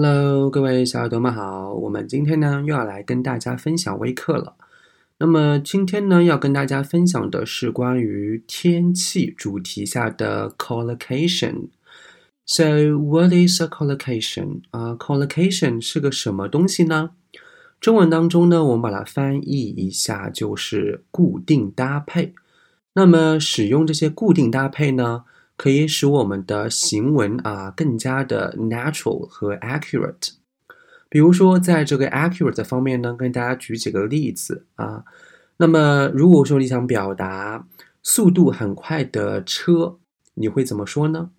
Hello，各位小耳朵们好，我们今天呢又要来跟大家分享微课了。那么今天呢要跟大家分享的是关于天气主题下的 collocation。So what is a collocation？啊，collocation 是个什么东西呢？中文当中呢，我们把它翻译一下就是固定搭配。那么使用这些固定搭配呢？可以使我们的行文啊更加的 natural 和 accurate。比如说，在这个 accurate 方面呢，跟大家举几个例子啊。那么，如果说你想表达速度很快的车，你会怎么说呢？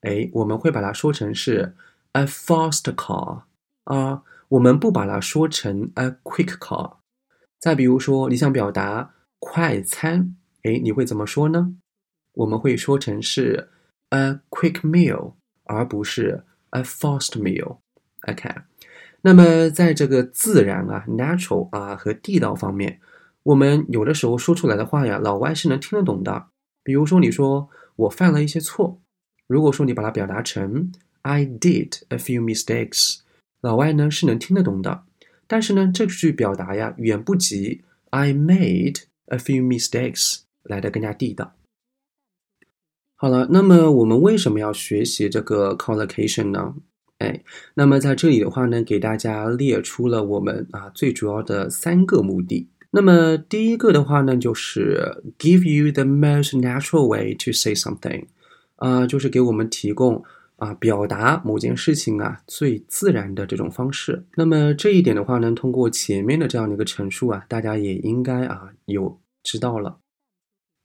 哎，我们会把它说成是 a fast car 啊，我们不把它说成 a quick car。再比如说，你想表达快餐，哎，你会怎么说呢？我们会说成是 a quick meal，而不是 a fast meal。OK，那么在这个自然啊 natural 啊和地道方面，我们有的时候说出来的话呀，老外是能听得懂的。比如说，你说我犯了一些错，如果说你把它表达成 I did a few mistakes，老外呢是能听得懂的。但是呢，这句表达呀，远不及 I made a few mistakes 来的更加地道。好了，那么我们为什么要学习这个 collocation 呢？哎，那么在这里的话呢，给大家列出了我们啊最主要的三个目的。那么第一个的话呢，就是 give you the most natural way to say something，啊，就是给我们提供啊表达某件事情啊最自然的这种方式。那么这一点的话呢，通过前面的这样的一个陈述啊，大家也应该啊有知道了。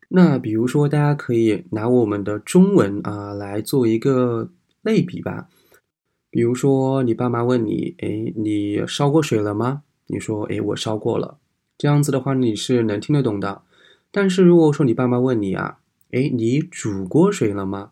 那比如说，大家可以拿我们的中文啊来做一个类比吧。比如说，你爸妈问你：“哎，你烧过水了吗？”你说：“哎，我烧过了。”这样子的话，你是能听得懂的。但是如果说你爸妈问你啊：“哎，你煮过水了吗？”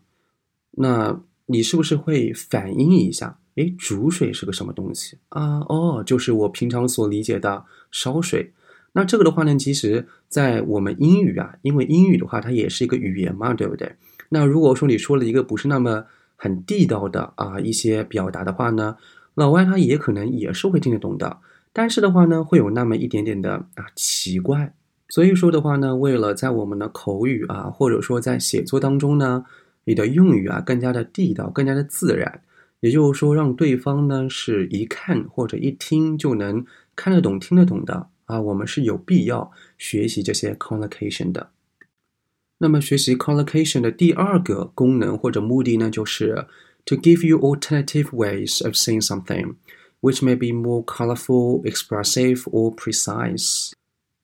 那你是不是会反应一下？哎，煮水是个什么东西啊？哦，就是我平常所理解的烧水。那这个的话呢，其实，在我们英语啊，因为英语的话，它也是一个语言嘛，对不对？那如果说你说了一个不是那么很地道的啊一些表达的话呢，老外他也可能也是会听得懂的，但是的话呢，会有那么一点点的啊奇怪。所以说的话呢，为了在我们的口语啊，或者说在写作当中呢，你的用语啊更加的地道，更加的自然，也就是说，让对方呢是一看或者一听就能看得懂、听得懂的。啊，我们是有必要学习这些 collocation 的。那么，学习 collocation 的第二个功能或者目的呢，就是 to give you alternative ways of saying something which may be more colorful, expressive or precise。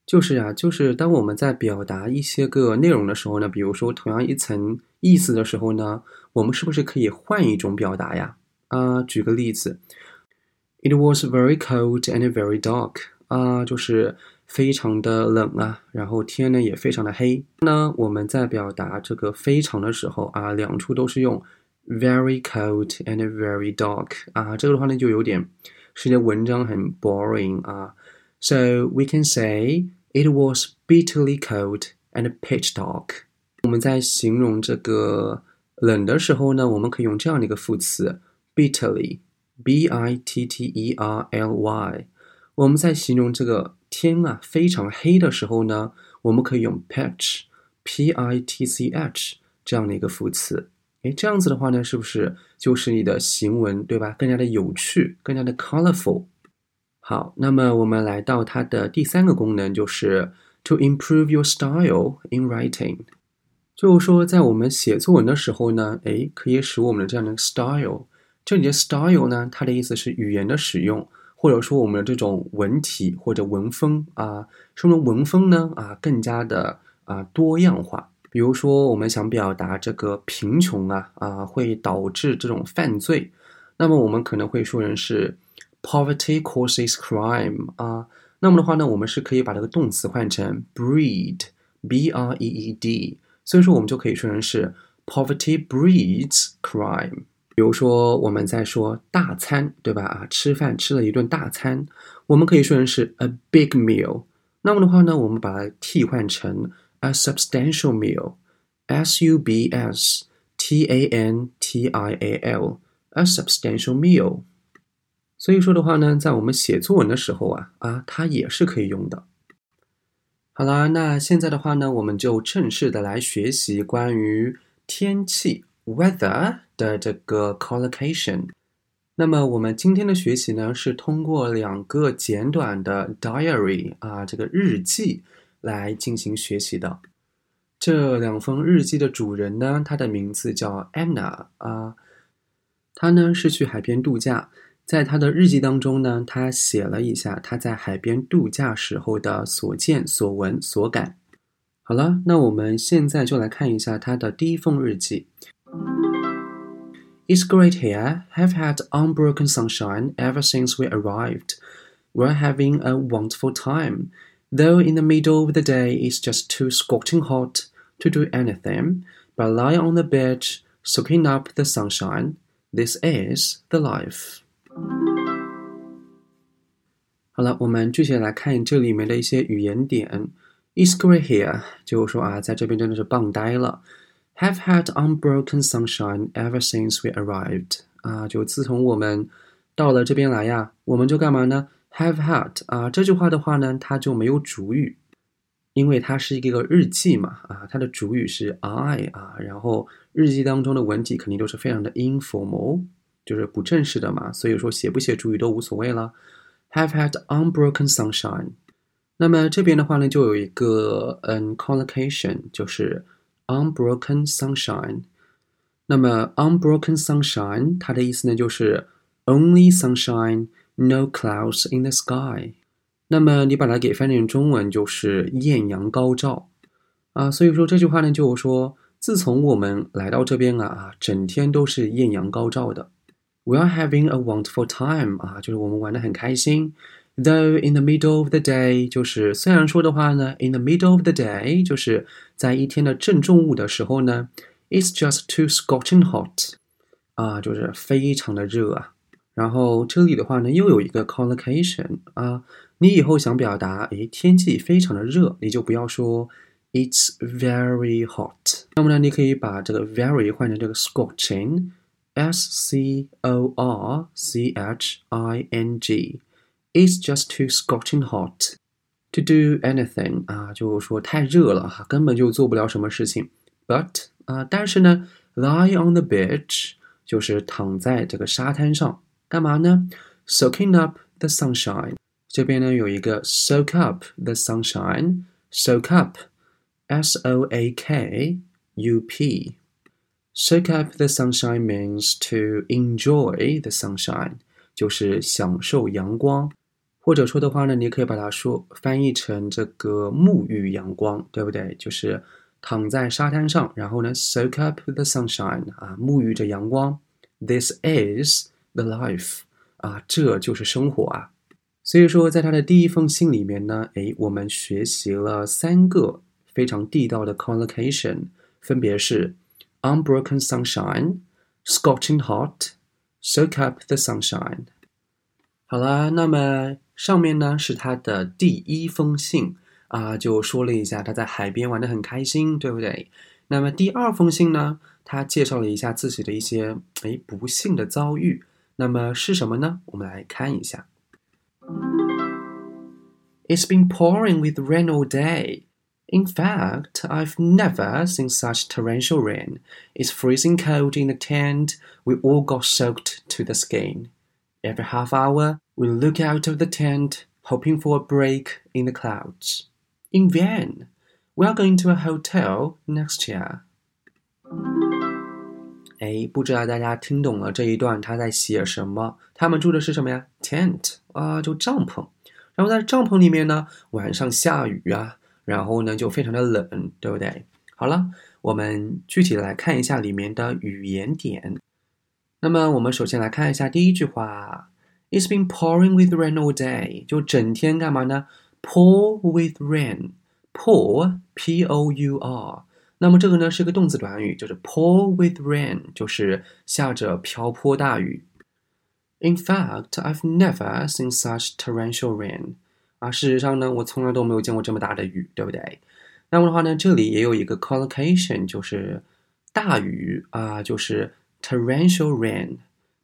就是呀，就是当我们在表达一些个内容的时候呢，比如说同样一层意思的时候呢，我们是不是可以换一种表达呀？啊，举个例子，It was very cold and very dark。 啊，就是非常的冷啊，然后天呢也非常的黑。那我们在表达这个非常的时候啊，两处都是用 very cold and very dark 啊，这个的话呢就有点是些文章很 boring 啊。So we can say it was bitterly cold and pitch dark。我们在形容这个冷的时候呢，我们可以用这样的一个副词 bitterly，b i t t e r l y。我们在形容这个天啊非常黑的时候呢，我们可以用 pitch，p i t c h 这样的一个副词。哎，这样子的话呢，是不是就是你的行文对吧？更加的有趣，更加的 colorful。好，那么我们来到它的第三个功能，就是 to improve your style in writing。就是说，在我们写作文的时候呢，哎，可以使我们的这样的 style。这里的 style 呢，它的意思是语言的使用。或者说我们的这种文体或者文风啊，说明文风呢啊更加的啊多样化。比如说我们想表达这个贫穷啊啊会导致这种犯罪，那么我们可能会说成是 poverty causes crime 啊。那么的话呢，我们是可以把这个动词换成 breed，b r e e d，所以说我们就可以说成是 poverty breeds crime。比如说，我们在说大餐，对吧？啊，吃饭吃了一顿大餐，我们可以说成是 a big meal。那么的话呢，我们把它替换成 a substantial meal，s u b s t a n t i a l，a substantial meal。所以说的话呢，在我们写作文的时候啊啊，它也是可以用的。好啦，那现在的话呢，我们就正式的来学习关于天气 weather 的这个 collocation。那么我们今天的学习呢，是通过两个简短的 diary 啊，这个日记来进行学习的。这两封日记的主人呢，他的名字叫 Anna 啊，他呢是去海边度假。在他的日记当中呢，他写了一下他在海边度假时候的所见所闻所感。好了，那我们现在就来看一下他的第一封日记。It's great here. Have had unbroken sunshine ever since we arrived. We're having a wonderful time, though in the middle of the day it's just too scorching hot to do anything but lie on the beach, soaking up the sunshine. This is the life. 好了，我们具体来看这里面的一些语言点。It's great here，就是说啊，在这边真的是棒呆了。 Have had unbroken sunshine ever since we arrived，啊，就自从我们到了这边来呀，我们就干嘛呢？Have had 啊，这句话的话呢，它就没有主语，因为它是一个日记嘛，啊，它的主语是 I 啊，然后日记当中的文体肯定都是非常的 informal。就是不正式的嘛，所以说写不写主语都无所谓了。Have had unbroken sunshine。那么这边的话呢，就有一个嗯 collocation，就是 unbroken sunshine。那么 unbroken sunshine 它的意思呢，就是 only sunshine，no clouds in the sky。那么你把它给翻译成中文就是艳阳高照啊。所以说这句话呢，就是说自从我们来到这边啊啊，整天都是艳阳高照的。We are having a wonderful time 啊，就是我们玩的很开心。Though in the middle of the day，就是虽然说的话呢，in the middle of the day，就是在一天的正中午的时候呢，it's just too scorching hot，啊，就是非常的热啊。然后这里的话呢，又有一个 collocation 啊，你以后想表达，诶，天气非常的热，你就不要说 it's very hot。那么呢，你可以把这个 very 换成这个 scorching，s c o r c h i n g，it's just too scorching hot to do anything 啊，就是说太热了哈，根本就做不了什么事情。But 啊，但是呢，lie on the beach 就是躺在这个沙滩上，干嘛呢？Soaking up the sunshine。这边呢有一个 soak up the sunshine，soak up，S O A K U P。Soak up the sunshine means to enjoy the sunshine，就是享受阳光， 或者说的话呢，你可以把它说翻译成这个沐浴阳光，对不对？就是躺在沙滩上，然后呢，soak up the sunshine，啊，沐浴着阳光。This is the life，啊，这就是生活啊。所以说，在他的第一封信里面呢，诶，我们学习了三个非常地道的 collocation，分别是。unbroken sunshine, scorching hot, soak up the sunshine。好了，那么上面呢是他的第一封信啊，就说了一下他在海边玩的很开心，对不对？那么第二封信呢，他介绍了一下自己的一些哎不幸的遭遇，那么是什么呢？我们来看一下。It's been pouring with rain all day. In fact, I've never seen such torrential rain. It's freezing cold in the tent. We all got soaked to the skin. Every half hour, we look out of the tent, hoping for a break in the clouds. In vain. We are going to a hotel next year. 哎，不知道大家听懂了这一段他在写什么？他们住的是什么呀？tent 啊，就帐篷。然后在帐篷里面呢，晚上下雨啊。然后呢，就非常的冷，对不对？好了，我们具体来看一下里面的语言点。 那么，我们首先来看一下第一句话：It's been pouring with rain all day，就整天干嘛呢？Pour with rain，pour，p-o-u-r。那么这个呢是个动词短语，就是 pour with rain，就是下着瓢泼大雨。In fact, I've never seen such torrential rain. 啊，事实上呢，我从来都没有见过这么大的雨，对不对？那么的话呢，这里也有一个 collocation，就是大雨啊，就是 torrential rain,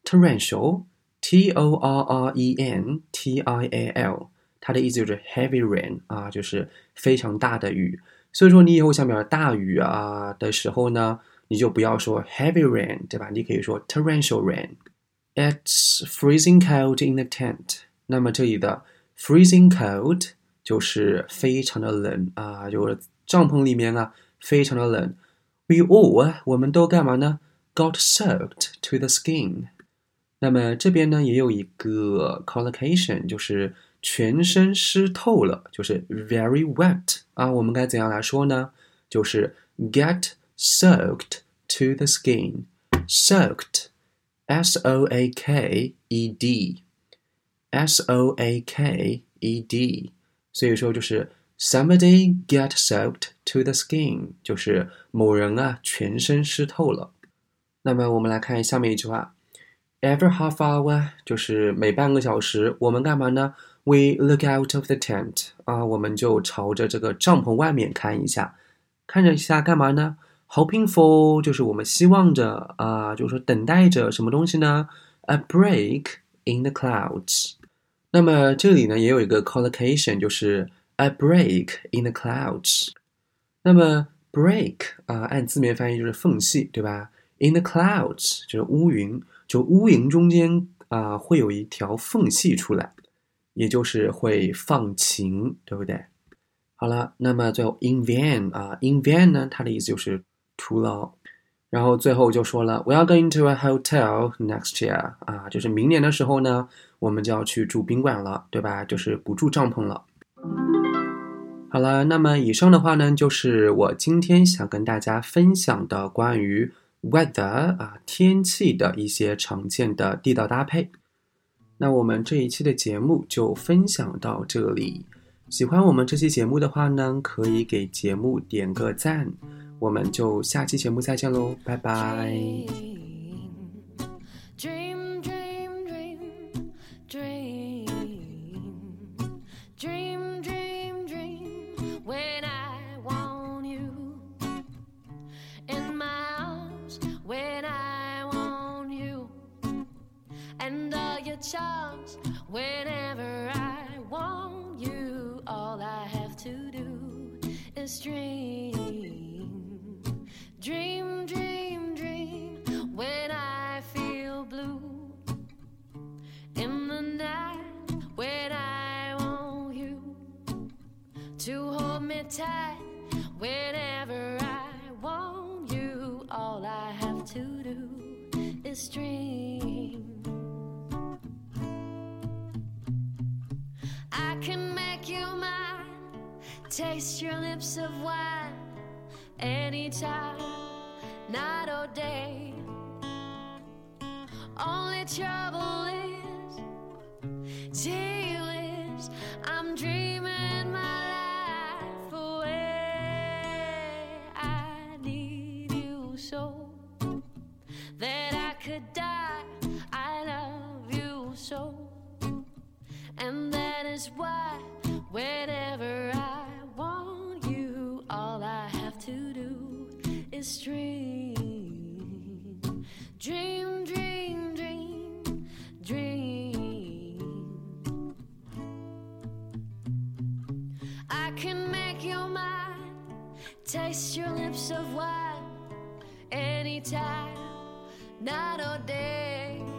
torrential, T-O-R-R-E-N-T-I-A-L，它的意思就是 heavy rain 啊，就是非常大的雨。所以说你以后想表达大雨啊的时候呢，你就不要说 heavy rain，对吧？你可以说 torrential rain。It's freezing cold in the tent。那么这里的 freezing cold 就是非常的冷啊，就是帐篷里面啊非常的冷。We all 我们都干嘛呢 ？Got soaked to the skin。那么这边呢也有一个 collocation，就是全身湿透了，就是 very wet 啊。我们该怎样来说呢？就是 get soaked to the skin，soaked，s o a k e d，s o a k e d。所以说就是 somebody get soaked to the skin，就是某人啊全身湿透了。 那么我们来看下面一句话。Every half hour 就是每半个小时，我们干嘛呢？We look out of the tent 啊，我们就朝着这个帐篷外面看一下，看着一下干嘛呢？Hoping for 就是我们希望着啊，就是说等待着什么东西呢？A break in the clouds。那么这里呢也有一个 collocation，就是 a break in the clouds。那么 break 啊，按字面翻译就是缝隙，对吧？In the clouds 就是乌云。就乌云中间啊，会有一条缝隙出来，也就是会放晴，对不对？好了，那么最后 in vain 啊，in vain 呢，它的意思就是徒劳。然后最后就说了，We are going to a hotel next year 啊，就是明年的时候呢，我们就要去住宾馆了，对吧？就是不住帐篷了。好了，那么以上的话呢，就是我今天想跟大家分享的关于。Weather 啊，天气的一些常见的地道搭配。那我们这一期的节目就分享到这里。喜欢我们这期节目的话呢，可以给节目点个赞。我们就下期节目再见喽，拜拜。Is dream, dream, dream, dream. When I feel blue in the night, when I want you to hold me tight, whenever I want you, all I have to do is dream. I can make you mine, taste your lips of wine anytime, night or day. Only trouble is, gee whiz, I'm dreaming my life away. I need you so that I could die. I love you so, and that is why whenever I is dream, dream, dream, dream, dream. I can make your mind, taste your lips of wine anytime, night or day.